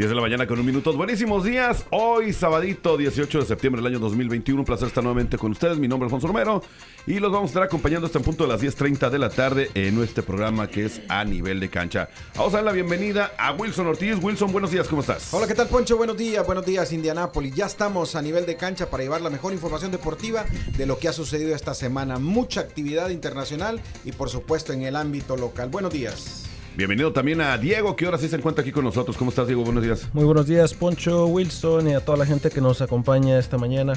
10 de la mañana con un minuto. Buenísimos días. Hoy, sabadito 18 de septiembre del año 2021. Un placer estar nuevamente con ustedes. Mi nombre es Alfonso Romero y los vamos a estar acompañando hasta el punto de las 10.30 de la tarde en este programa que es A Nivel de Cancha. Vamos a dar la bienvenida a Wilson Ortiz. Wilson, buenos días, ¿cómo estás? Hola, ¿qué tal, Poncho? Buenos días, buenos días, Indianápolis. Ya estamos a nivel de cancha para llevar la mejor información deportiva de lo que ha sucedido esta semana. Mucha actividad internacional y, por supuesto, en el ámbito local. Buenos días. Bienvenido también a Diego, que ahora sí se encuentra aquí con nosotros. ¿Cómo estás, Diego? Buenos días. Muy buenos días, Poncho, Wilson y a toda la gente que nos acompaña esta mañana.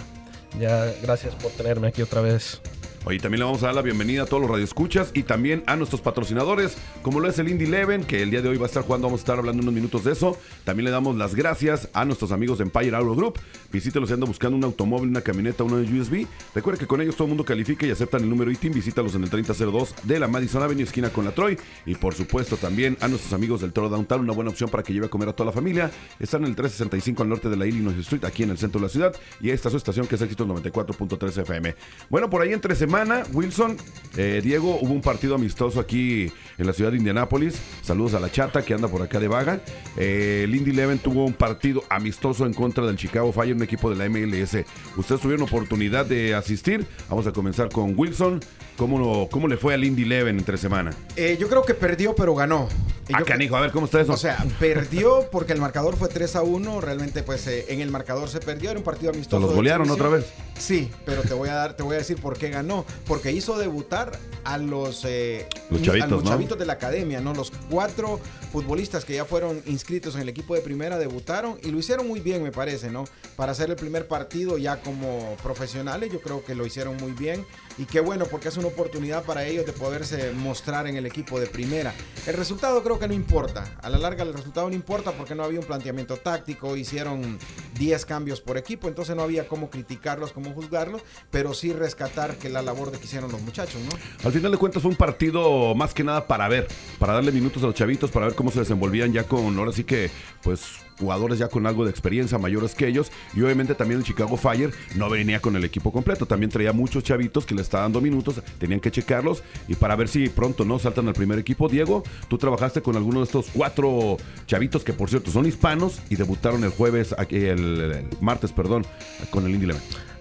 Ya, gracias por tenerme aquí otra vez. Hoy también le vamos a dar la bienvenida a todos los radioescuchas y también a nuestros patrocinadores, como lo es el Indy Eleven, que el día de hoy va a estar jugando, vamos a estar hablando unos minutos de eso. También le damos las gracias a nuestros amigos de Empire Auto Group. Visítelos si anda buscando un automóvil, una camioneta, una USB. Recuerda que con ellos todo el mundo califica y aceptan el número ITIN. Visítalos en el 3002 de la Madison Avenue, esquina con la Troy. Y por supuesto también a nuestros amigos del Toro Downtown, una buena opción para que lleve a comer a toda la familia. Están en el 365 al norte de la Illinois Street, aquí en el centro de la ciudad. Y esta es su estación que es Éxitos 94.3 FM. Bueno, por ahí entre semana, Wilson, eh, Diego, hubo un partido amistoso aquí en la ciudad de Indianápolis. Saludos a la chata que anda por acá de vaga. Eh, el Indy Eleven tuvo un partido amistoso en contra del Chicago Fire, un equipo de la MLS. Ustedes tuvieron oportunidad de asistir. Vamos a comenzar con Wilson. ¿Cómo, cómo le fue al Indy Eleven entre semana? Eh, yo creo que perdió, pero ganó. Ah, yo- canijo, a ver, ¿cómo está eso? O sea, perdió porque el marcador fue 3 a 1. Realmente, pues eh, en el marcador se perdió. Era un partido amistoso. ¿Se los golearon otra vez? Sí, pero te voy a dar, te voy a decir por qué ganó. Porque hizo debutar a los, eh, Los ni- chavitos, a los ¿no? chavitos de la academia, ¿no? Los cuatro futbolistas que ya fueron inscritos en el equipo de primera debutaron y lo hicieron muy bien, me parece, ¿no? Para hacer el primer partido ya como profesionales, yo creo que lo hicieron muy bien. Y qué bueno, porque es una oportunidad para ellos de poderse mostrar en el equipo de primera. El resultado creo que no importa. A la larga el resultado no importa porque no había un planteamiento táctico. Hicieron 10 cambios por equipo, entonces no había cómo criticarlos, cómo juzgarlos, pero sí rescatar que la labor de que hicieron los muchachos, ¿no? Al final de cuentas fue un partido más que nada para ver, para darle minutos a los chavitos, para ver cómo se desenvolvían ya con, ahora sí que, pues, jugadores ya con algo de experiencia, mayores que ellos. Y obviamente también el Chicago Fire no venía con el equipo completo, también traía muchos chavitos que le está dando minutos, tenían que checarlos y para ver si pronto no saltan al primer equipo. Diego, tú trabajaste con alguno de estos cuatro chavitos que por cierto son hispanos y debutaron el jueves, el, el martes, perdón, con el Indy.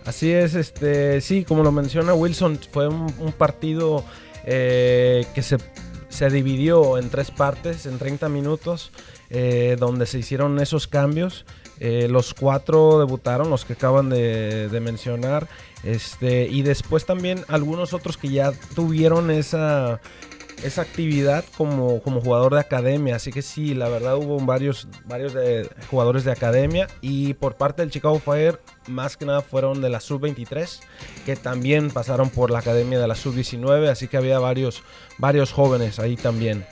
Así es, este, sí, como lo menciona Wilson, fue un, un partido eh, que se, se dividió en tres partes, en 30 minutos, eh, donde se hicieron esos cambios. Eh, los cuatro debutaron, los que acaban de, de mencionar, este, y después también algunos otros que ya tuvieron esa, esa actividad como, como jugador de academia. Así que sí, la verdad hubo varios, varios de, jugadores de academia y por parte del Chicago Fire más que nada fueron de la sub-23 que también pasaron por la academia de la sub-19. Así que había varios, varios jóvenes ahí también.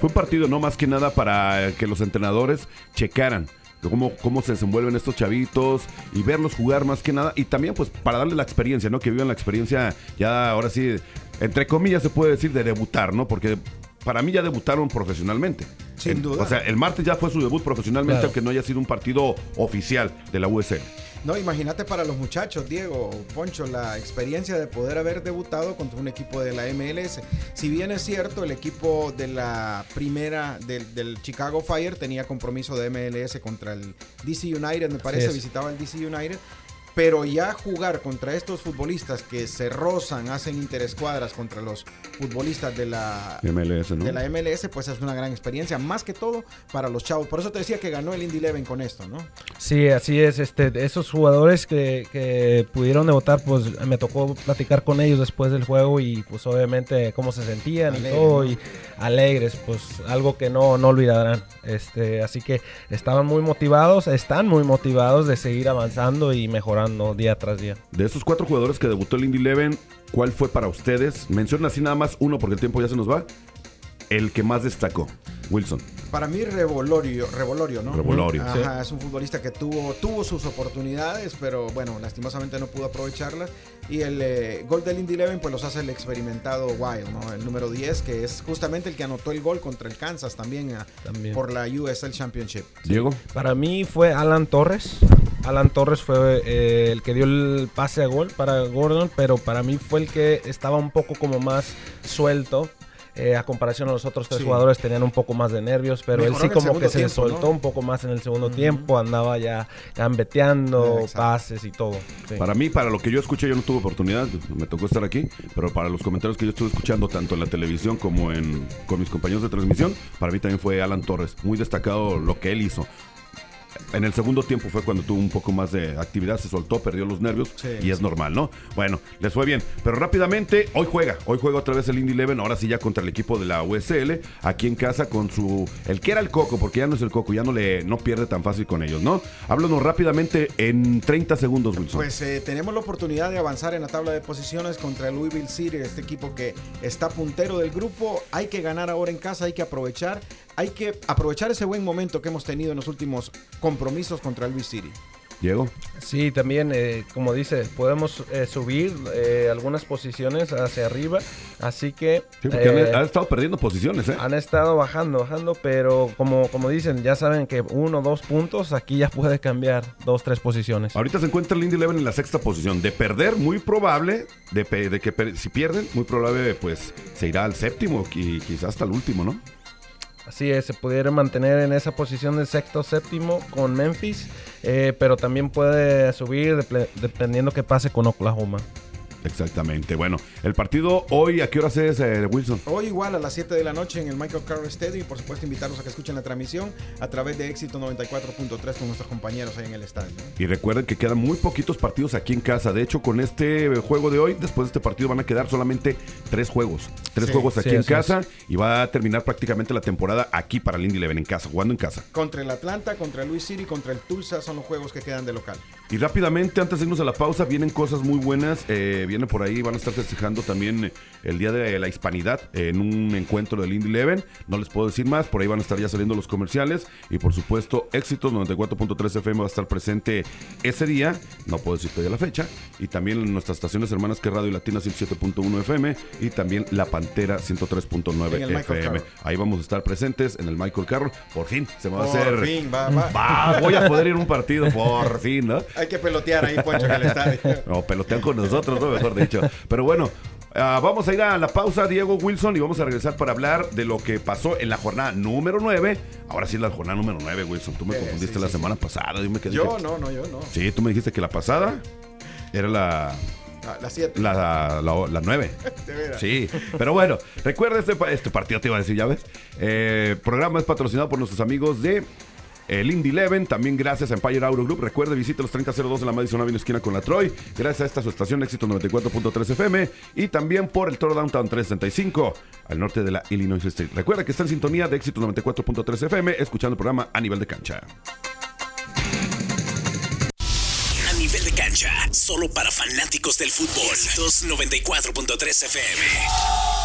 Fue un partido no más que nada para que los entrenadores checaran cómo, cómo se desenvuelven estos chavitos y verlos jugar más que nada. Y también pues para darle la experiencia, ¿no? Que vivan la experiencia ya ahora sí, entre comillas se puede decir de debutar, ¿no? Porque para mí ya debutaron profesionalmente. Sin En- duda. O sea, el martes ya fue su debut profesionalmente, Claro. aunque no haya sido un partido oficial de la USL. No, imagínate para los muchachos, Diego, Poncho, la experiencia de poder haber debutado contra un equipo de la MLS. Si bien es cierto, el equipo de la primera del, del Chicago Fire tenía compromiso de MLS contra el DC United, me parece, visitaba el DC United. Pero ya jugar contra estos futbolistas que se rozan, hacen interescuadras contra los futbolistas de la, MLS, ¿no? de la MLS, pues es una gran experiencia, más que todo para los chavos. Por eso te decía que ganó el Indy Eleven con esto, ¿no? Sí, así es. Este, esos jugadores que, que pudieron debutar, pues me tocó platicar con ellos después del juego y pues obviamente cómo se sentían y todo ¿no? y alegres, pues algo que no, no olvidarán. Este, así que estaban muy motivados, están muy motivados de seguir avanzando y mejorando día tras día. De esos cuatro jugadores que debutó el Indy Eleven, ¿cuál fue para ustedes? Menciona así nada más uno porque el tiempo ya se nos va. El que más destacó? Wilson. Para mí Revolorio, Revolorio, ¿no? Revolorio. Ajá, es un futbolista que tuvo, tuvo sus oportunidades, pero bueno, lastimosamente no pudo aprovecharlas. Y el eh, gol del Indy Eleven pues los hace el experimentado Wild, ¿no? El número 10, que es justamente el que anotó el gol contra el Kansas también, También. por la USL Championship. Diego. Para mí fue Alan Torres. Alan Torres fue eh, el que dio el pase a gol para Gordon, pero para mí fue el que estaba un poco como más suelto. Eh, a comparación a los otros tres Sí. jugadores tenían un poco más de nervios, pero Mejoró él sí como que se tiempo, soltó ¿no? un poco más en el segundo tiempo, andaba ya gambeteando, Exacto. pases y todo. sí. Para mí, para lo que yo escuché, yo no tuve oportunidad, me tocó estar aquí, pero para los comentarios que yo estuve escuchando tanto en la televisión como en, con mis compañeros de transmisión, para mí también fue Alan Torres. Muy destacado lo que él hizo. En el segundo tiempo fue cuando tuvo un poco más de actividad, se soltó, perdió los nervios Sí, y es normal, ¿no? Bueno, les fue bien. Pero rápidamente, hoy juega, hoy juega otra vez el Indy Eleven, ahora sí ya contra el equipo de la USL, aquí en casa con su, el que era el Coco, porque ya no es el Coco, ya no le, no pierde tan fácil con ellos, ¿no? Háblanos rápidamente en 30 segundos, Wilson. Pues eh, tenemos la oportunidad de avanzar en la tabla de posiciones contra el Louisville City, este equipo que está puntero del grupo. Hay que ganar ahora en casa, hay que aprovechar, hay que aprovechar ese buen momento que hemos tenido en los últimos compromisos contra el Louis City. Diego. Sí, también, eh, como dice, podemos eh, subir eh, algunas posiciones hacia arriba, así que Sí, porque eh, han, han estado perdiendo posiciones, ¿eh? han estado bajando, bajando, pero como, como dicen, ya saben que uno o dos puntos, aquí ya puede cambiar dos, tres posiciones. Ahorita se encuentra el Indy Eleven en la sexta posición. De perder, muy probable, de, de que per- si pierden, muy probable, pues se irá al séptimo y quizás hasta el último, ¿no? Así es, se pudiera mantener en esa posición de sexto séptimo con Memphis, eh, pero también puede subir dependiendo qué pase con Oklahoma. Exactamente. Bueno, el partido hoy, ¿a qué hora es, eh, Wilson? Hoy igual a las 7 de la noche en el Michael Carter Stadium y por supuesto invitarlos a que escuchen la transmisión a través de Éxito 94.3 con nuestros compañeros ahí en el estadio. Y recuerden que quedan muy poquitos partidos aquí en casa. De hecho, con este juego de hoy, después de este partido, van a quedar solamente tres juegos. Tres Sí, juegos aquí sí, en casa y va a terminar prácticamente la temporada aquí para el Indy Eleven en casa, jugando en casa. Contra el Atlanta, contra el Louis City, contra el Tulsa son los juegos que quedan de local. Y rápidamente, antes de irnos a la pausa, vienen cosas muy buenas. Eh, viene por ahí, van a estar festejando también eh, el Día de la Hispanidad eh, en un encuentro del Indy Eleven. No les puedo decir más, por ahí van a estar ya saliendo los comerciales. Y por supuesto, Éxitos 94.3 FM va a estar presente ese día. No puedo decir todavía la fecha. Y también en nuestras estaciones hermanas que Radio Latina 107.1 FM y también La Pantera 103.9 En el Michael FM. Ahí vamos a estar presentes en el Michael Carroll. Por fin, se me va a Por hacer. fin, va, va. Va, voy a poder ir a un partido, por fin, ¿no? Hay que pelotear ahí, Poncho, en el estadio. No, pelotean con nosotros, ¿no? Mejor dicho. Pero bueno, ah, vamos a ir a la pausa, Diego Wilson, y vamos a regresar para hablar de lo que pasó en la jornada número 9. Ahora sí es la jornada número 9, Wilson. Tú me Eh, confundiste sí, la sí, semana pasada. Yo me quedé Yo no, no, yo no. Sí, tú me dijiste que la pasada era la, A las 7. la, la, la 9. De veras. Sí, pero bueno, recuerda este, este partido, te iba a decir, ya ves. Eh, programa es patrocinado por nuestros amigos de el Indy Eleven, también gracias a Empire Auto Group. Recuerde, visite los 3002 en la Madison Avenue esquina con la Troy. Gracias a esta su estación Éxito 94.3 FM y también por el Toro Downtown 365 al norte de la Illinois Street. Recuerda que está en sintonía de Éxito 94.3 FM escuchando el programa a nivel de cancha. A nivel de cancha, solo para fanáticos del fútbol. 294.3 FM.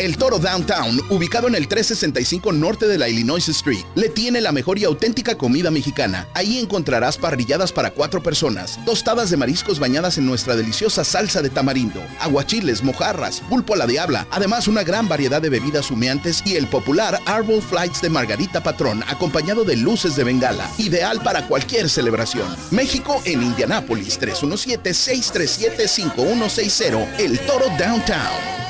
El Toro Downtown, ubicado en el 365 norte de la Illinois Street, le tiene la mejor y auténtica comida mexicana. Ahí encontrarás parrilladas para cuatro personas, tostadas de mariscos bañadas en nuestra deliciosa salsa de tamarindo, aguachiles, mojarras, pulpo a la diabla, además una gran variedad de bebidas humeantes y el popular Arbol Flights de Margarita Patrón, acompañado de luces de bengala, ideal para cualquier celebración. México en Indianápolis, 317-637-5160, El Toro Downtown.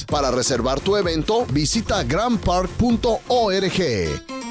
Para reservar tu evento, visita grandpark.org.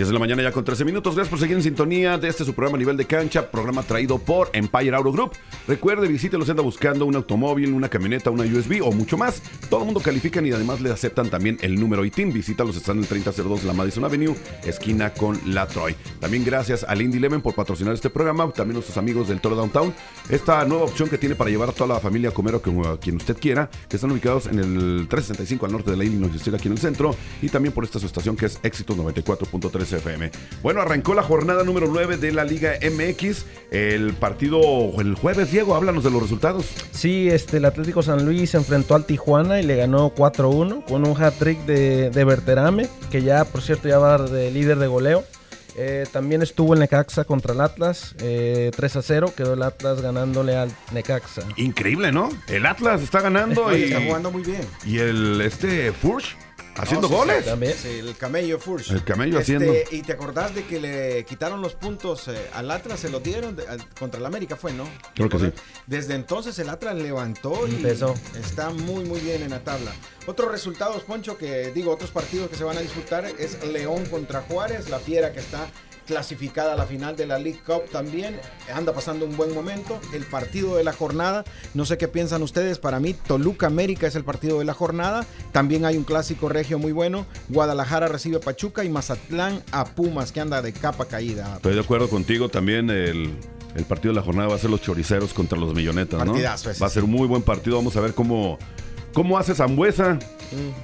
10 de la mañana ya con 13 minutos. Gracias por seguir en sintonía de este su programa a nivel de cancha, programa traído por Empire Auto Group. Recuerde, visítelos, anda buscando un automóvil, una camioneta, una USB o mucho más. Todo el mundo califican y además le aceptan también el número ITIN. Visítalos, están en el 3002 de la Madison Avenue, esquina con la Troy. También gracias a Lindy Lemon por patrocinar este programa. También nuestros amigos del Toro Downtown. Esta nueva opción que tiene para llevar a toda la familia a comer o a quien usted quiera, que están ubicados en el 365 al norte de la Illinois aquí en el centro. Y también por esta su estación que es Éxitos 94.3 FM. Bueno, arrancó la jornada número 9 de la Liga MX. El partido el jueves, Diego, háblanos de los resultados. Sí, este, el Atlético San Luis se enfrentó al Tijuana y le ganó 4-1 con un hat-trick de, de Berterame, que ya, por cierto, ya va de líder de goleo. Eh, también estuvo el Necaxa contra el Atlas, eh, 3 a 0, quedó el Atlas ganándole al Necaxa. Increíble, ¿no? El Atlas está ganando y Está jugando muy bien. y el este Furch haciendo No, sí, goles. También. sí, el camello Furch. El camello Este, haciendo. Y te acordás de que le quitaron los puntos eh, al Atlas, se los dieron de- al- contra el América, fue, ¿no? Creo que sí. Desde entonces el Atlas levantó y Empezó. está muy, muy bien en la tabla. Otros resultados, Poncho, que digo, otros partidos que se van a disputar es León contra Juárez, la Fiera que está clasificada a la final de la League Cup también, anda pasando un buen momento. El partido de la jornada, no sé qué piensan ustedes, para mí Toluca América es el partido de la jornada. También hay un clásico regio muy bueno, Guadalajara recibe a Pachuca y Mazatlán a Pumas, que anda de capa caída. Estoy de acuerdo contigo. También el, el partido de la jornada va a ser los choriceros contra los millonetas, ¿no? Partidazo ese, Va a ser un muy buen partido. Vamos a ver cómo, cómo hace Zambuesa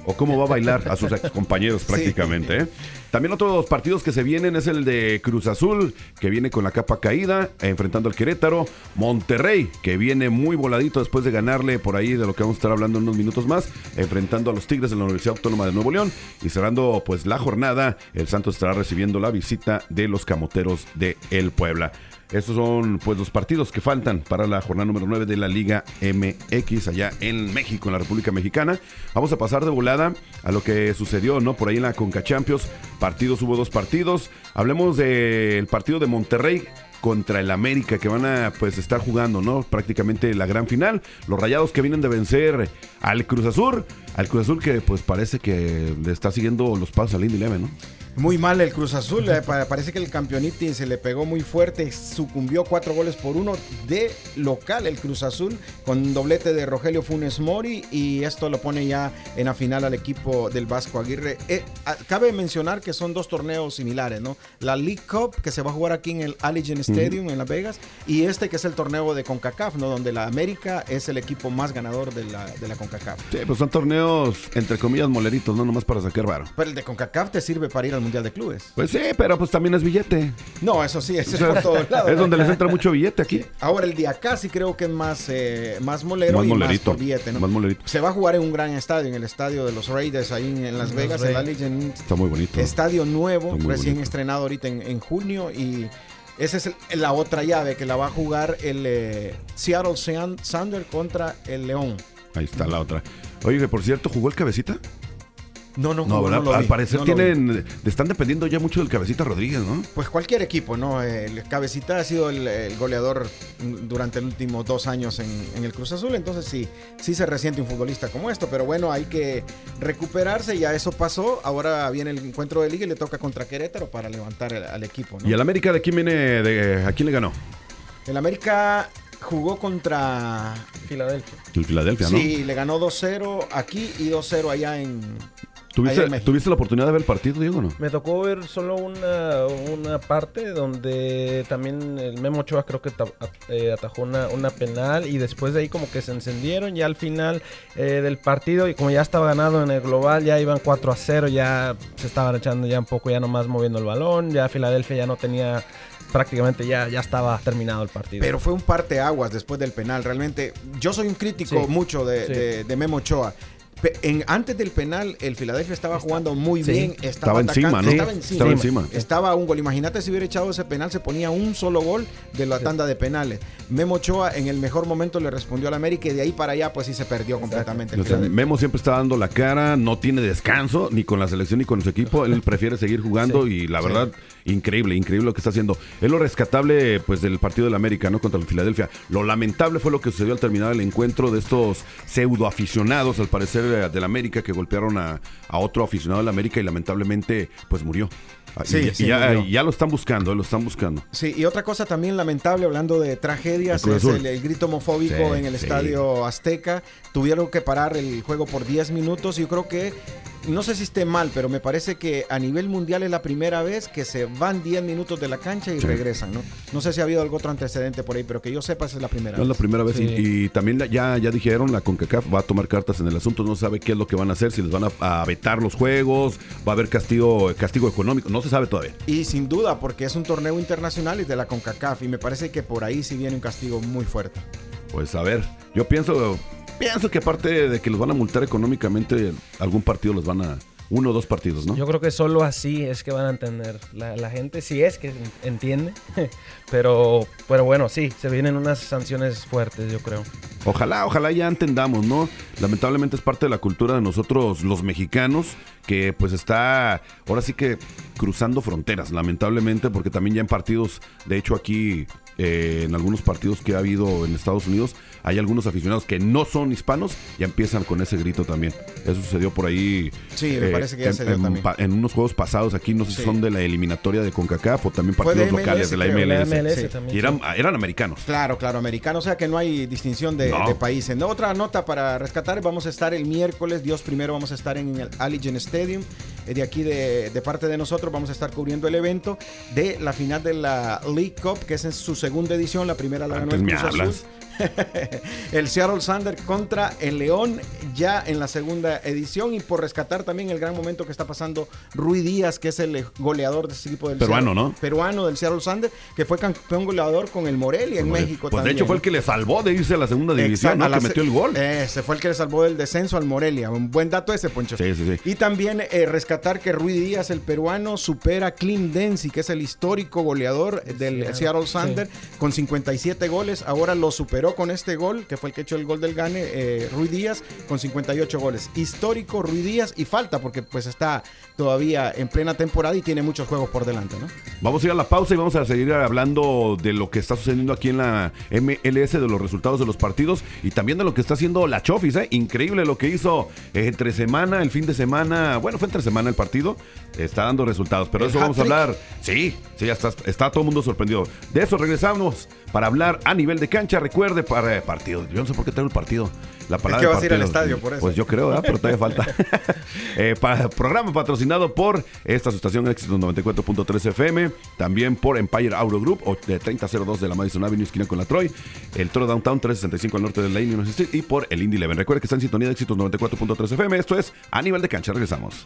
o cómo va a bailar a sus compañeros prácticamente. ¿eh? También otros partidos que se vienen es el de Cruz Azul, que viene con la capa caída, enfrentando al Querétaro. Monterrey, que viene muy voladito después de ganarle por ahí de lo que vamos a estar hablando en unos minutos más, enfrentando a los Tigres de la Universidad Autónoma de Nuevo León. Y cerrando pues la jornada, el Santos estará recibiendo la visita de los Camoteros de El Puebla. Estos son pues los partidos que faltan para la jornada número 9 de la Liga MX allá en México, en la República Mexicana. Vamos a pasar de volada a lo que sucedió, ¿no? Por ahí en la Conca Champions. Partidos, hubo dos partidos. Hablemos del partido de Monterrey contra el América que van a pues estar jugando, ¿no? Prácticamente la gran final. Los Rayados que vienen de vencer al Cruz Azul, al Cruz Azul que pues parece que le está siguiendo los pasos al Indy Leve, ¿no? Muy mal el Cruz Azul, eh, pa- parece que el campeoniti se le pegó muy fuerte, sucumbió cuatro goles por uno de local el Cruz Azul con doblete de Rogelio Funes Mori y esto lo pone ya en la final al equipo del Vasco Aguirre. Eh, cabe mencionar que son dos torneos similares, ¿no? La League Cup que se va a jugar aquí en el Allegiant Stadium en Las Vegas y este que es el torneo de CONCACAF, ¿no? Donde la América es el equipo más ganador de la, de la CONCACAF. Sí, pues son torneos, entre comillas, moleritos, no nomás para sacar varo. Pero el de CONCACAF te sirve para ir al Mundial de Clubes. Pues sí, pero pues también es billete. No, eso sí, eso O sea, es por todos lados. es donde les entra mucho billete aquí. Ahora el de acá sí creo que es más, eh, más molero Más y molerito, más billete, ¿no? más molerito. Se va a jugar en un gran estadio, en el estadio de los Raiders ahí en, en Las Vegas, el Raiders. Allegiant Está muy bonito. Estadio nuevo, recién bonito. estrenado ahorita en, en junio y esa es el- la otra llave que la va a jugar el eh, Seattle Sander contra el León. Ahí está la otra. Oye, que por cierto, ¿jugó el cabecita? No, no, No, no Al vi, parecer no tienen, están dependiendo ya mucho del cabecita Rodríguez, ¿no? Pues cualquier equipo, ¿no? El Cabecita ha sido el, el goleador durante los últimos dos años en, en el Cruz Azul, entonces sí, sí se resiente un futbolista como esto, pero bueno, hay que recuperarse, ya eso pasó, ahora viene el encuentro de liga y le toca contra Querétaro para levantar el- al equipo, ¿no? ¿Y el América de quién viene? De, ¿A quién le ganó? El América jugó contra... Filadelfia. El Filadelfia, ¿no? Sí, le ganó 2-0 aquí y 2-0 allá en... ¿Tuviste, en México. ¿Tuviste la oportunidad de ver el partido, Diego, no? Me tocó ver solo una, una parte donde también el Memo Ochoa creo que eh, atajó una, una penal y después de ahí como que se encendieron ya al final eh, del partido y como ya estaba ganado en el global ya iban 4 a 0, ya se estaban echando ya un poco ya nomás moviendo el balón, ya Filadelfia ya no tenía prácticamente ya, ya estaba terminado el partido. Pero fue un parteaguas después del penal. Realmente, yo soy un crítico Sí. mucho de, Sí. de- de Memo Ochoa. En, antes del penal, el Filadelfia estaba jugando muy Sí. bien. Estaba Estaba, encima. Estaba encima. Estaba encima. Estaba a un gol. Imagínate si hubiera echado ese penal, se ponía un solo gol de la tanda de penales. Memo Ochoa en el mejor momento le respondió al América y de ahí para allá, pues sí se perdió completamente. el O sea, Filadelfia. Memo siempre está dando la cara, no tiene descanso ni con la selección ni con su equipo. Él prefiere seguir jugando y la verdad, increíble, increíble lo que está haciendo. Es lo rescatable pues del partido del América, ¿no? Contra el Filadelfia. Lo lamentable fue lo que sucedió al terminar el encuentro de estos pseudo aficionados, al parecer, del América, que golpearon a, otro aficionado del América y lamentablemente pues murió. Ah, y Sí, y ya, lo están buscando, lo están buscando. Sí, y otra cosa también lamentable, hablando de tragedias, El es el, el grito homofóbico Sí, en el sí. estadio Azteca. Tuvieron que parar el juego por 10 minutos. Yo creo que, no sé si esté mal, pero me parece que a nivel mundial es la primera vez que se van 10 minutos de la cancha y Sí. regresan, ¿no? No sé si ha habido algún otro antecedente por ahí, pero que yo sepa, esa es la primera No es la vez. primera vez. y- Sí. Y, también la- ya, ya dijeron, la CONCACAF va a tomar cartas en el asunto. No sabe qué es lo que van a hacer, si les van a, a vetar los juegos, va a haber castigo, castigo económico. No se sabe todavía. Y sin duda, porque es un torneo internacional y de la CONCACAF, y me parece que por ahí sí viene un castigo muy fuerte. Pues a ver, yo pienso, pienso que aparte de que los van a multar económicamente, algún partido los van a. Uno o dos partidos, ¿no? Yo creo que solo así es que van a entender la, la gente, si es que entiende. pero, pero bueno, sí, se vienen unas sanciones fuertes, yo creo. Ojalá, ojalá ya entendamos, ¿no? Lamentablemente es parte de la cultura de nosotros los mexicanos que pues está ahora sí que cruzando fronteras, lamentablemente, porque también ya en partidos, de hecho aquí eh, en algunos partidos que ha habido en Estados Unidos, hay algunos aficionados que no son hispanos y empiezan con ese grito también. Eso sucedió por ahí. Sí, me parece que ya en, se dio en también. en unos juegos pasados aquí, no sé si Sí. son de la eliminatoria de CONCACAF o también Fue de partidos locales MLS, de la creo, MLS. La MLS Sí. también. Y eran, eran americanos. Claro, claro, americano, o sea que no hay distinción de, No. de países. No, otra nota para rescatar, vamos a estar el miércoles, Dios primero, vamos a estar en el Allegiant Stadium. De aquí, de, de parte de nosotros, vamos a estar cubriendo el evento de la final de la League Cup, que es en su segunda edición, la primera la ganó el Cruz Azul. el Seattle Sander contra el León ya en la segunda edición y por rescatar también el gran momento que está pasando Rui Díaz, que es el goleador de ese equipo del Peruano, Seattle- ¿no? Peruano del Seattle Sander, que fue campeón goleador con el Morelia en México Pues también. de hecho fue el que le salvó de irse a la segunda división, Exacto, ¿no? a la Que metió el gol. Ese fue el que le salvó del descenso al Morelia. Un buen dato ese, Poncho. Sí, sí, sí. Y también eh, rescatar que Rui Díaz, el peruano, supera a Clint Dempsey, que es el histórico goleador del Seattle, Seattle Sander, con 57 goles. Ahora lo superó con este gol, que fue el que echó el gol del Gane, eh, Rui Díaz, con 58 goles. Histórico Rui Díaz y falta porque pues está todavía en plena temporada y tiene muchos juegos por delante, ¿no? Vamos a ir a la pausa y vamos a seguir hablando de lo que está sucediendo aquí en la MLS, de los resultados de los partidos y también de lo que está haciendo la Chofis. ¿eh? Increíble lo que hizo entre semana, el fin de semana. Bueno, fue entre semana el partido. Está dando resultados. Pero de eso vamos a hablar. Sí, sí, ya está, está todo el mundo sorprendido. De eso regresamos para hablar a nivel de cancha. Recuerde para partido. Yo no sé por qué traigo el partido. La palabra que vas a ir al estadio por eso. Pues yo creo, ¿verdad? pero todavía falta. Eh, programa patrocinado por esta estación Éxitos 94.3 FM, también por Empire Auto Group, o de 3002 de la Madison Avenue, esquina con la Troy, el Toro Downtown 365 al norte de la Street y por el Indy Eleven. Recuerde que está en sintonía de Éxitos 94.3 FM. Esto es A Nivel de Cancha. Regresamos.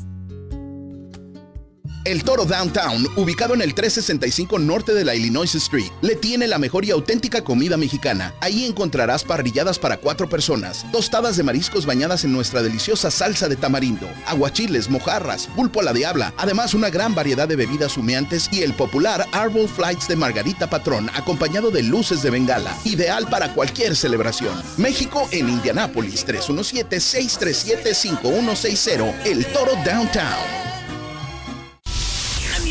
El Toro Downtown, ubicado en el 365 norte de la Illinois Street, le tiene la mejor y auténtica comida mexicana. Ahí encontrarás parrilladas para cuatro personas, tostadas de mariscos bañadas en nuestra deliciosa salsa de tamarindo, aguachiles, mojarras, pulpo a la diabla, además una gran variedad de bebidas humeantes y el popular Arbol Flights de Margarita Patrón, acompañado de luces de bengala, ideal para cualquier celebración. México en Indianápolis, 317-637-5160, El Toro Downtown.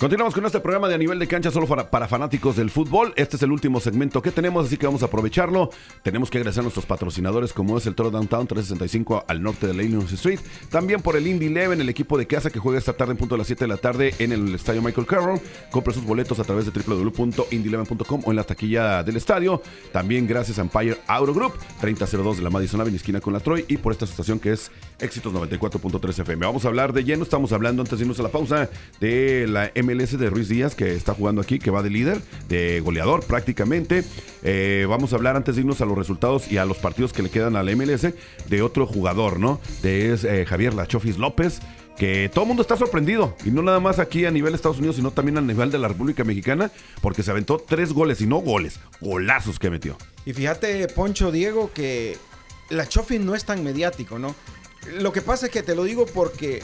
Continuamos con este programa de a nivel de cancha solo para, para fanáticos del fútbol. Este es el último segmento que tenemos, así que vamos a aprovecharlo. Tenemos que agradecer a nuestros patrocinadores, como es el Toro Downtown 365 al norte de la Street. También por el Indy Eleven, el equipo de casa que juega esta tarde en punto a las 7 de la tarde en el estadio Michael Carroll. Compre sus boletos a través de www.indyeleven.com o en la taquilla del estadio. También gracias a Empire Auto Group 3002 de la Madison Avenue, esquina con la Troy. Y por esta estación que es Éxitos 94.3 FM. Vamos a hablar de lleno, estamos hablando antes de irnos a la pausa de la MLS de Ruiz Díaz que está jugando aquí, que va de líder, de goleador prácticamente. Eh, vamos a hablar antes de irnos a los resultados y a los partidos que le quedan a la MLS de otro jugador, ¿no? De es, eh, Javier Lachofis López. Que todo el mundo está sorprendido, y no nada más aquí a nivel de Estados Unidos, sino también a nivel de la República Mexicana, porque se aventó tres goles, y no goles, golazos que metió. Y fíjate, Poncho Diego, que la Chofi no es tan mediático, ¿no? Lo que pasa es que te lo digo porque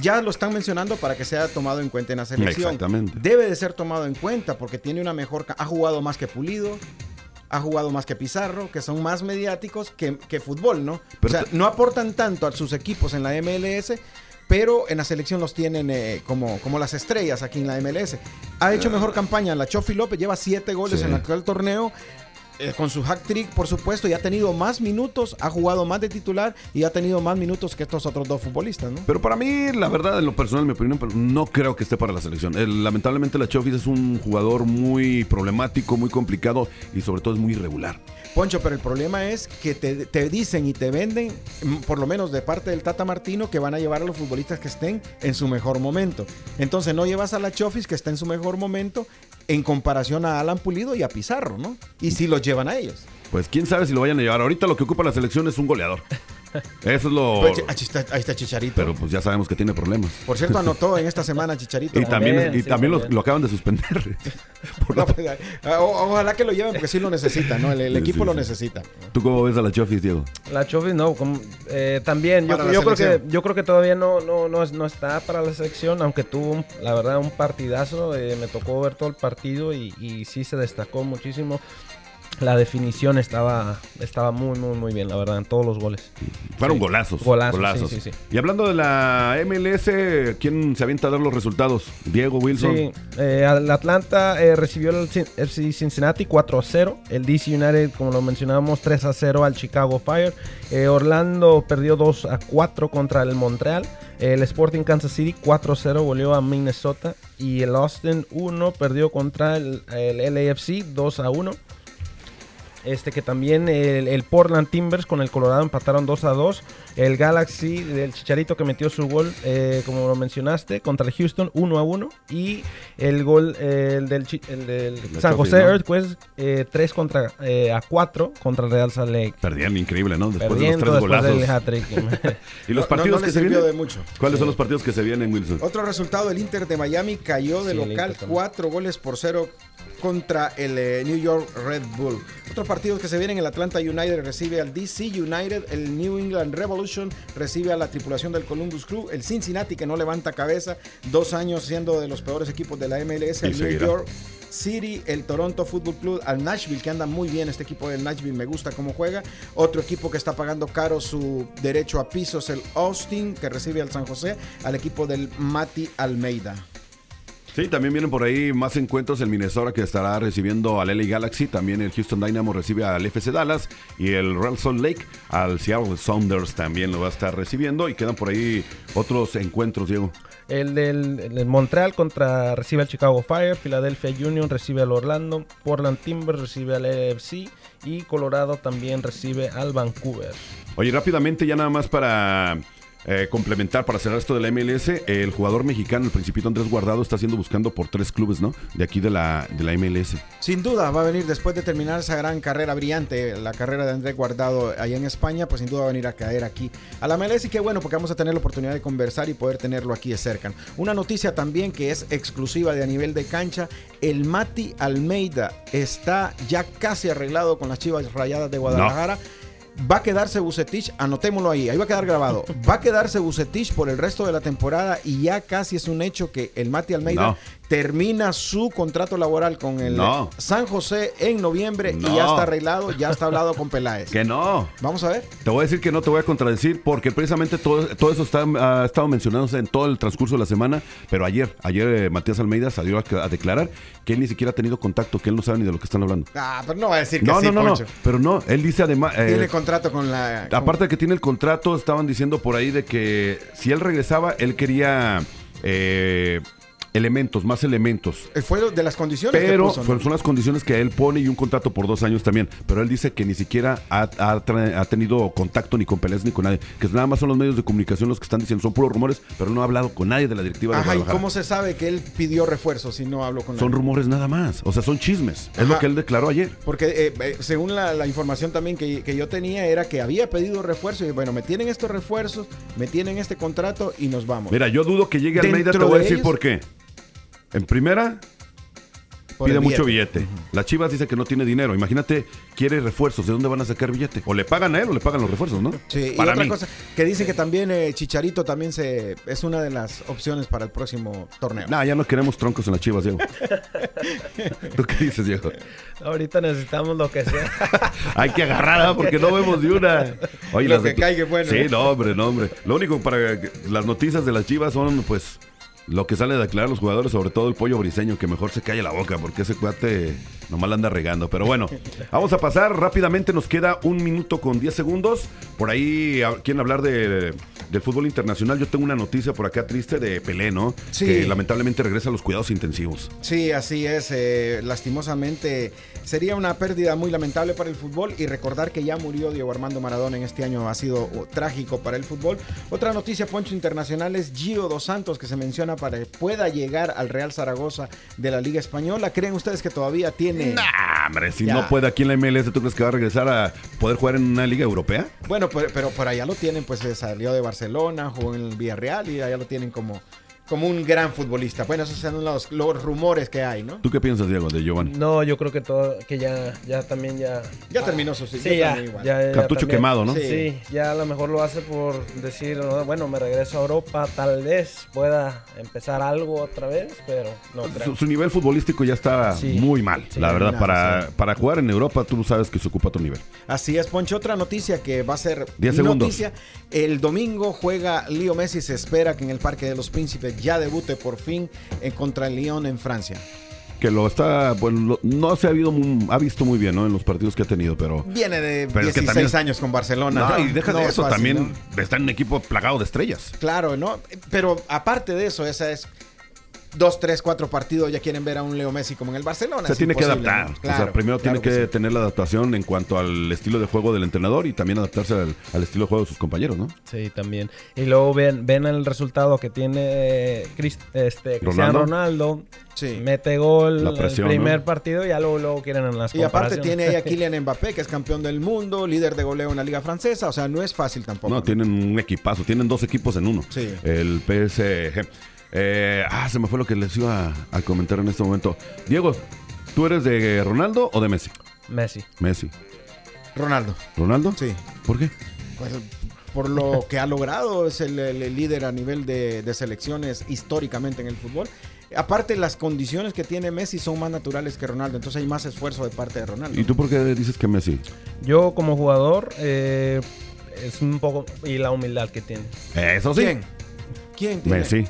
ya lo están mencionando para que sea tomado en cuenta en la selección. Exactamente. Debe de ser tomado en cuenta porque tiene una mejor... Ha jugado más que Pulido, ha jugado más que Pizarro, que son más mediáticos que, que fútbol, ¿no? Pero o sea, no aportan tanto a sus equipos en la MLS, pero en la selección los tienen eh, como, como las estrellas aquí en la MLS. Ha hecho mejor campaña la Chofi López, lleva siete goles Sí. en el actual torneo. Eh, con su hack trick, por supuesto, y ha tenido más minutos, ha jugado más de titular y ha tenido más minutos que estos otros dos futbolistas, ¿no? Pero para mí, la verdad, en lo personal, mi opinión, pero no creo que esté para la selección. El- lamentablemente, la Chofis es un jugador muy problemático, muy complicado y sobre todo es muy irregular. Poncho, pero el problema es que te, te dicen y te venden, mm, por lo menos de parte del Tata Martino, que van a llevar a los futbolistas que estén en su mejor momento. Entonces no llevas a la Chofis que está en su mejor momento en comparación a Alan Pulido y a Pizarro, ¿no? Y si los llevan a ellos. Pues quién sabe si lo vayan a llevar. Ahorita lo que ocupa la selección es un goleador. Eso es lo. Pues, ahí, está, ahí está Chicharito. Pero pues ya sabemos que tiene problemas. por cierto, anotó en esta semana Chicharito. Y también, También, y sí, también lo, también. lo acaban de suspender. Por No, pues, ah, o- ojalá que lo lleven porque sí lo necesita, ¿no? El, el Sí, equipo sí, lo sí. necesita. ¿Tú cómo ves a la Chofis, Diego? La Chofi no, como, eh, también yo, yo creo que yo creo que todavía no no no, no está para la selección, aunque tuvo un- la verdad un partidazo, eh, me tocó ver todo el partido y, y sí se destacó muchísimo. La definición estaba estaba muy muy muy bien, la verdad, en todos los goles. Fueron Sí. golazos. Golazos, sí, sí, sí. Y hablando de la MLS, ¿quién se avienta a dar los resultados? Diego Wilson. Sí, eh, el Atlanta eh, recibió el FC Cincinnati 4 a 0. El DC United, como lo mencionábamos, 3 a 0 al Chicago Fire. Eh, Orlando perdió 2 a 4 contra el Montreal. El Sporting Kansas City 4 a 0 volvió a Minnesota. Y el Austin 1 perdió contra el, el LAFC 2 a 1. Este que también el, el Portland Timbers con el Colorado empataron 2 a 2. El Galaxy del Chicharito que metió su gol, eh, como lo mencionaste, contra el Houston 1 a 1. Y el gol eh, el del, el del San Chofis, José ¿no? Earthquakes eh, 3 contra, eh, a 4 contra el Real Salt Lake. Perdían increíble, ¿no? Después Perdiendo de los tres después del golazos. ¿Y los No- partidos no, no que se vienen? de mucho. ¿Cuáles son los partidos que se vienen, Wilson? Otro resultado, el Inter de Miami cayó de Sí, local Inter también. cuatro goles por cero contra el eh, New York Red Bull. Otros partidos que se vienen, el Atlanta United recibe al DC United, el New England Revolution recibe a la tripulación del Columbus Crew, el Cincinnati que no levanta cabeza, dos años siendo de los peores equipos de la MLS, el New. York City, el Toronto Football Club, al Nashville, que anda muy bien este equipo del Nashville, me gusta cómo juega. Otro equipo que está pagando caro su derecho a pisos, el Austin, que recibe al San José, al equipo del Mati Almeida. Sí, también vienen por ahí más encuentros. El Minnesota que estará recibiendo al LA Galaxy. También el Houston Dynamo recibe al FC Dallas. Y el Real Salt Lake al Seattle Sounders también lo va a estar recibiendo. Y quedan por ahí otros encuentros, Diego. El del, el del Montreal contra recibe al Chicago Fire, Philadelphia Union recibe al Orlando, Portland Timbers recibe al LFC y Colorado también recibe al Vancouver. Oye, rápidamente, ya nada más para eh, complementar, para cerrar esto de la MLS, el jugador mexicano, el Principito Andrés Guardado, está siendo buscando por tres clubes, ¿no? De aquí de la, de la MLS. Sin duda va a venir después de terminar esa gran carrera brillante, la carrera de Andrés Guardado allá en España, pues sin duda va a venir a caer aquí a la MLS y qué bueno porque vamos a tener la oportunidad de conversar y poder tenerlo aquí de cerca. Una noticia también que es exclusiva de a nivel de cancha, el Mati Almeida está ya casi arreglado con las Chivas Rayadas de Guadalajara. Va a quedarse Bucetich, anotémoslo ahí, ahí va a quedar grabado. Va a quedarse Bucetich por el resto de la temporada y ya casi es un hecho que el Mati Almeida No. Termina su contrato laboral con el No. San José en noviembre No. y ya está arreglado, ya está hablado con Peláez. Que no. Vamos a ver. Te voy a decir que no te voy a contradecir porque precisamente todo, todo eso está, ha estado mencionándose en todo el transcurso de la semana, pero ayer, ayer eh, Matías Almeida salió a, a declarar que él ni siquiera ha tenido contacto, que él no sabe ni de lo que están hablando. Ah, pero no va a decir que No, sí, no, no, pero no, él dice además... eh, Tiene contrato con la. con- Aparte de que tiene el contrato, estaban diciendo por ahí de que si él regresaba, él quería eh, elementos, más elementos. Eh, Fue de las condiciones que Pero puso, ¿no? son las condiciones que él pone y un contrato por dos años también. Pero él dice que ni siquiera ha, ha tra- ha tenido contacto ni con Pelés ni con nadie. Que nada más son los medios de comunicación los que están diciendo, son puros rumores, pero no ha hablado con nadie de la directiva de Ajá, ¿y cómo se sabe que él pidió refuerzo si no habló con Son él? rumores nada más. O sea, son chismes. Es lo que él declaró ayer. Porque eh, eh, según la, la información también que, que yo tenía era que había pedido refuerzo y bueno, me tienen estos refuerzos, me tienen este contrato y nos vamos. Mira, yo dudo que llegue Almeida, te voy a de decir ellos- por qué. En primera, Por pide mucho billete. billete. Las Chivas dice que no tiene dinero. Imagínate, quiere refuerzos. ¿De dónde van a sacar billete? O le pagan a él o le pagan los refuerzos, ¿no? Sí, y otra mí. cosa que dicen que también eh, Chicharito también se es una de las opciones para el próximo torneo. Nah, ya no queremos troncos en las Chivas, Diego. ¿Tú qué dices, Diego? Ahorita necesitamos lo que sea. Hay que agarrar, ¿ah? porque no vemos de una. Oye, Lo las que caiga bueno, Sí, no, hombre, no, hombre. Lo único para que- las noticias de las Chivas son, pues, lo que sale de aclarar los jugadores, sobre todo el pollo briseño, que mejor se calle la boca, porque ese cuate nomás la anda regando. Pero bueno, vamos a pasar rápidamente, nos queda un minuto con 10 segundos. Por ahí a- quieren hablar de, del fútbol internacional. Yo tengo una noticia por acá triste de Pelé, ¿no? Sí. Que lamentablemente regresa a los cuidados intensivos. Sí, así es. eh, lastimosamente sería una pérdida muy lamentable para el fútbol y recordar que ya murió Diego Armando Maradona en este año ha sido oh, trágico para el fútbol. Otra noticia, Poncho Internacional, es Gio Dos Santos que se menciona para que pueda llegar al Real Zaragoza de la Liga Española. ¿Creen ustedes que todavía tiene... Nah, hombre, si Ya. no puede aquí en la MLS, ¿tú crees que va a regresar a poder jugar en una liga europea? Bueno, pero, pero por allá lo tienen, pues se salió de Barcelona, jugó en el Villarreal y allá lo tienen como, como un gran futbolista. Bueno, esos son los, los rumores que hay, ¿no? ¿Tú qué piensas, Diego, de Giovanni? No, yo creo que todo, que ya, ya también ya. Ya terminó su ciclo. Sí, ya, también igual. ya, ya Cartucho también. quemado, ¿no? Sí. Sí. ya a lo mejor lo hace por decir, "No, bueno, me regreso a Europa, tal vez pueda empezar algo otra vez, pero no creo. Su, su nivel futbolístico ya está Sí. muy mal, Sí, la verdad. nada, Para, sí. para jugar en Europa, tú sabes que se ocupa otro nivel. Así es, Poncho. Otra noticia que va a ser Diez segundos. noticia. El domingo juega Leo Messi. Se espera que en el Parque de los Príncipes ya debute por fin en contra el Lyon en Francia. Que lo está, bueno, lo- no se ha, habido, ha visto muy bien, ¿no? En los partidos que ha tenido, pero... Viene de Pero es que 16 también- años con Barcelona. No, y deja No de es eso, fácil, también ¿no? está en un equipo plagado de estrellas. Claro, ¿no? Pero aparte de eso, esa es dos, tres, cuatro partidos ya quieren ver a un Leo Messi como en el Barcelona. Se Es tiene que adaptar. ¿no? o sea, Claro, primero claro tiene que, sí. tener la adaptación en cuanto al estilo de juego del entrenador y también adaptarse al, al estilo de juego de sus compañeros, ¿no? Sí, también. Y luego ven, ven el resultado que tiene eh, Crist- este, Cristiano Ronaldo. Sí. Mete gol La el presión, primer ¿no? partido y ya luego, luego quieren en las Y aparte tiene ahí a Kylian Mbappé, que es campeón del mundo, líder de goleo en la Liga Francesa. O sea, no es fácil tampoco. No, tienen un equipazo, tienen dos equipos en uno. Sí. El PSG. Eh, ah, se me fue lo que les iba a, a comentar en este momento. Diego, ¿tú eres de Ronaldo o de Messi? Messi. Messi. Ronaldo, ¿Ronaldo? sí. ¿Por qué? Pues, por lo que ha logrado, es el, líder a nivel de, de selecciones históricamente en el fútbol. Aparte, las condiciones que tiene Messi son más naturales que Ronaldo, entonces hay más esfuerzo de parte de Ronaldo. ¿Y tú por qué dices que Messi? Yo como jugador eh, es un poco... Y la humildad que tiene. Eso sí. ¿Quién? ¿Quién tiene? Messi.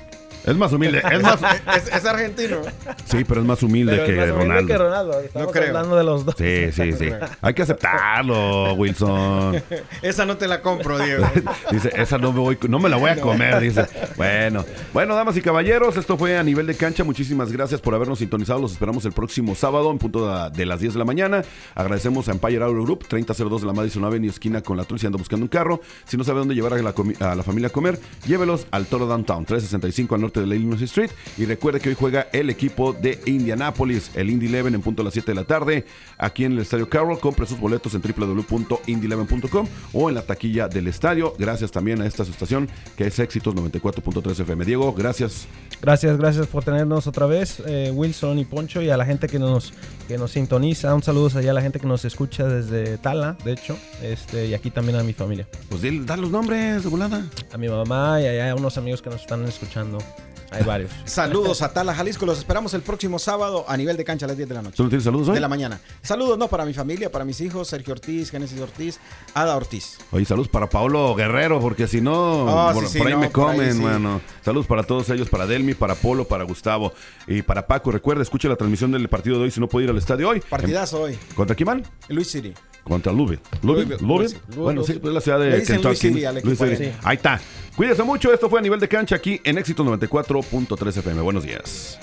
Es más humilde. Es más, Es, es argentino. sí, pero es más humilde Pero es que más humilde Ronaldo. que Ronaldo. Estamos No creo. hablando de los dos. Sí, sí, sí. Hay que aceptarlo, Wilson. Esa no te la compro, Diego. Dice, esa no me, voy, no me la voy a comer, dice. Bueno, bueno, damas y caballeros, esto fue a nivel de cancha. Muchísimas gracias por habernos sintonizado. Los esperamos el próximo sábado en punto de, las 10 de la mañana. Agradecemos a Empire Auto Group, 3002 de la Madison Avenue, esquina con la Tul, si anda buscando un carro. Si no sabe dónde llevar a la, a la familia a comer, llévelos al Toro Downtown, 365 al norte de la Illinois Street. Y recuerde que hoy juega el equipo de Indianapolis, el Indy 11 en punto a las 7 de la tarde, aquí en el Estadio Carroll. Compre sus boletos en www.indy11.com o en la taquilla del estadio. Gracias también a esta estación que es Éxitos 94.3 FM. Diego, gracias. Gracias, gracias por tenernos otra vez, eh, Wilson y Poncho, y a la gente que nos, que nos sintoniza. Un saludo allá a la gente que nos escucha desde Tala, de hecho, este, y aquí también a mi familia. Pues da los nombres de volada. A mi mamá y allá a unos amigos que nos están escuchando. Hay varios. Saludos a Tala, Jalisco. Los esperamos el próximo sábado a nivel de cancha a las 10 de la noche. ¿Tú no tienes saludos hoy? De la mañana. Saludos, no, para mi familia, para mis hijos, Sergio Ortiz, Génesis Ortiz, Ada Ortiz. Oye, saludos para Paolo Guerrero, porque si no, Ah, por, sí, sí, por ahí no, me comen, sí. mano. Saludos para todos ellos, para Delmi, para Polo, para Gustavo y para Paco. Recuerda, escuche la transmisión del partido de hoy si no puede ir al estadio hoy. Partidazo hoy. ¿Contra quién van? Luis City. Contra Louisville. ¿Louisville? Louisville, ¿Louisville? Bueno, sí, pues es la ciudad de Kentucky. Louis City ese. Ahí está. Cuídense mucho. Esto fue a nivel de cancha aquí en Éxito 94.3 FM. Buenos días.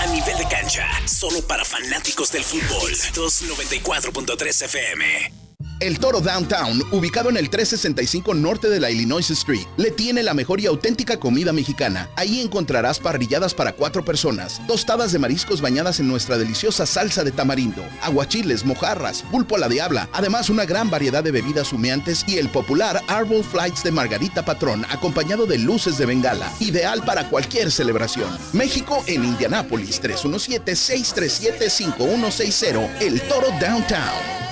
A nivel de cancha, solo para fanáticos del fútbol. 294.3 FM. El Toro Downtown, ubicado en el 365 norte de la Illinois Street, le tiene la mejor y auténtica comida mexicana. Ahí encontrarás parrilladas para cuatro personas, tostadas de mariscos bañadas en nuestra deliciosa salsa de tamarindo, aguachiles, mojarras, pulpo a la diabla, además una gran variedad de bebidas humeantes y el popular Arbol Flights de Margarita Patrón, acompañado de luces de bengala, ideal para cualquier celebración. México en Indianápolis, 317-637-5160, El Toro Downtown.